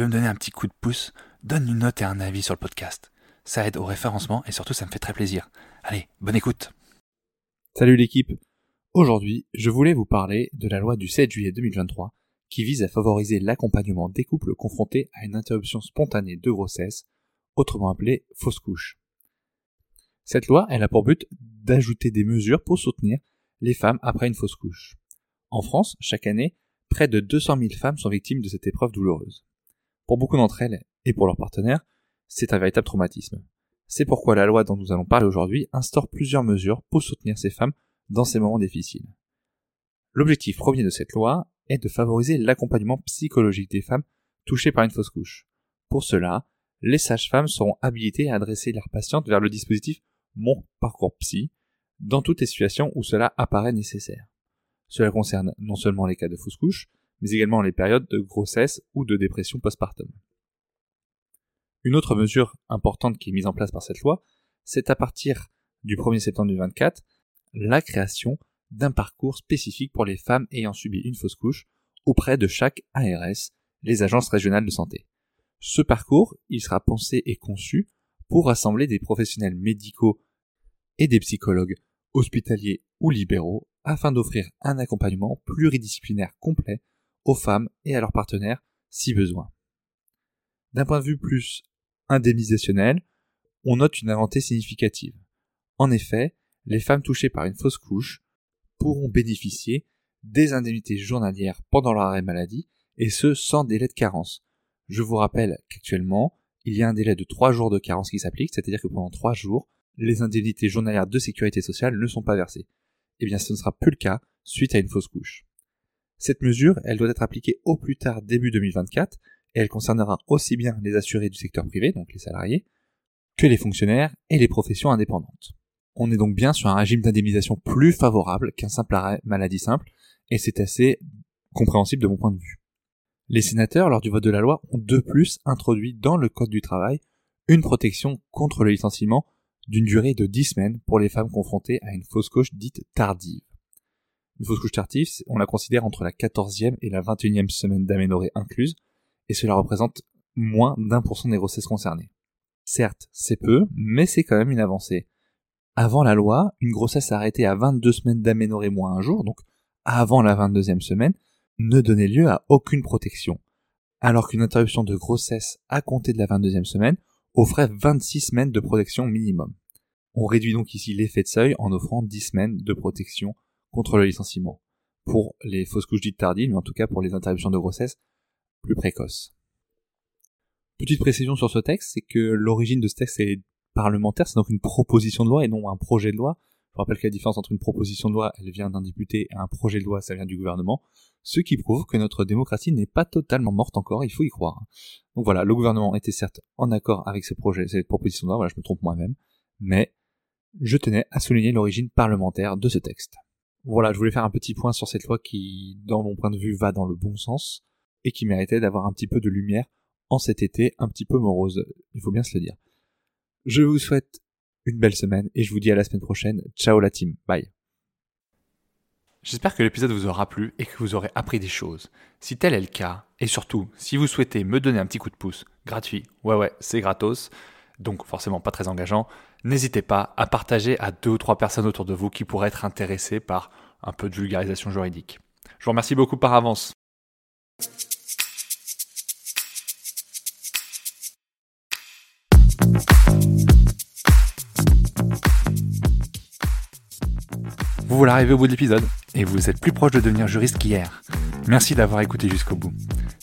Veux me donner un petit coup de pouce, donne une note et un avis sur le podcast. Ça aide au référencement et surtout ça me fait très plaisir. Allez, bonne écoute. Salut l'équipe. Aujourd'hui, je voulais vous parler de la loi du 7 juillet 2023 qui vise à favoriser l'accompagnement des couples confrontés à une interruption spontanée de grossesse, autrement appelée fausse couche. Cette loi, elle a pour but d'ajouter des mesures pour soutenir les femmes après une fausse couche. En France, chaque année, près de 200 000 femmes sont victimes de cette épreuve douloureuse. Pour beaucoup d'entre elles, et pour leurs partenaires, c'est un véritable traumatisme. C'est pourquoi la loi dont nous allons parler aujourd'hui instaure plusieurs mesures pour soutenir ces femmes dans ces moments difficiles. L'objectif premier de cette loi est de favoriser l'accompagnement psychologique des femmes touchées par une fausse couche. Pour cela, les sages-femmes seront habilitées à adresser leurs patientes vers le dispositif Mon Parcours Psy dans toutes les situations où cela apparaît nécessaire. Cela concerne non seulement les cas de fausse couche, mais également les périodes de grossesse ou de dépression postpartum. Une autre mesure importante qui est mise en place par cette loi, c'est à partir du 1er septembre 2024 la création d'un parcours spécifique pour les femmes ayant subi une fausse couche auprès de chaque ARS, les agences régionales de santé. Ce parcours, il sera pensé et conçu pour rassembler des professionnels médicaux et des psychologues hospitaliers ou libéraux afin d'offrir un accompagnement pluridisciplinaire complet aux femmes et à leurs partenaires si besoin. D'un point de vue plus indemnisationnel, on note une avancée significative. En effet, les femmes touchées par une fausse couche pourront bénéficier des indemnités journalières pendant leur arrêt maladie, et ce sans délai de carence. Je vous rappelle qu'actuellement, il y a un délai de 3 jours de carence qui s'applique, c'est-à-dire que pendant 3 jours, les indemnités journalières de sécurité sociale ne sont pas versées. Eh bien, ce ne sera plus le cas suite à une fausse couche. Cette mesure, elle doit être appliquée au plus tard début 2024, et elle concernera aussi bien les assurés du secteur privé, donc les salariés, que les fonctionnaires et les professions indépendantes. On est donc bien sur un régime d'indemnisation plus favorable qu'un simple arrêt maladie simple, et c'est assez compréhensible de mon point de vue. Les sénateurs, lors du vote de la loi, ont de plus introduit dans le Code du travail une protection contre le licenciement d'une durée de 10 semaines pour les femmes confrontées à une fausse couche dite tardive. Une fausse couche tardive, on la considère entre la 14e et la 21e semaine d'aménorrhée incluse, et cela représente moins d'un pour cent des grossesses concernées. Certes, c'est peu, mais c'est quand même une avancée. Avant la loi, une grossesse arrêtée à 22 semaines d'aménorrhée moins un jour, donc avant la 22e semaine, ne donnait lieu à aucune protection, alors qu'une interruption de grossesse à compter de la 22e semaine offrait 26 semaines de protection minimum. On réduit donc ici l'effet de seuil en offrant 10 semaines de protection contre le licenciement, pour les fausses couches dites tardives, mais en tout cas pour les interruptions de grossesse plus précoces. Petite précision sur ce texte, c'est que l'origine de ce texte est parlementaire, c'est donc une proposition de loi et non un projet de loi. Je rappelle que la différence entre une proposition de loi, elle vient d'un député, et un projet de loi, ça vient du gouvernement, ce qui prouve que notre démocratie n'est pas totalement morte encore, il faut y croire. Donc voilà, le gouvernement était certes en accord avec ce projet, cette proposition de loi, voilà, je me trompe moi-même, mais je tenais à souligner l'origine parlementaire de ce texte. Voilà, je voulais faire un petit point sur cette loi qui, dans mon point de vue, va dans le bon sens, et qui méritait d'avoir un petit peu de lumière en cet été un petit peu morose, il faut bien se le dire. Je vous souhaite une belle semaine et je vous dis à la semaine prochaine. Ciao la team. Bye. J'espère que l'épisode vous aura plu et que vous aurez appris des choses. Si tel est le cas, et surtout, si vous souhaitez me donner un petit coup de pouce, gratuit, ouais ouais, c'est gratos, donc forcément pas très engageant, n'hésitez pas à partager à deux ou trois personnes autour de vous qui pourraient être intéressées par un peu de vulgarisation juridique. Je vous remercie beaucoup par avance. Vous voilà arrivé au bout de l'épisode et vous êtes plus proche de devenir juriste qu'hier. Merci d'avoir écouté jusqu'au bout.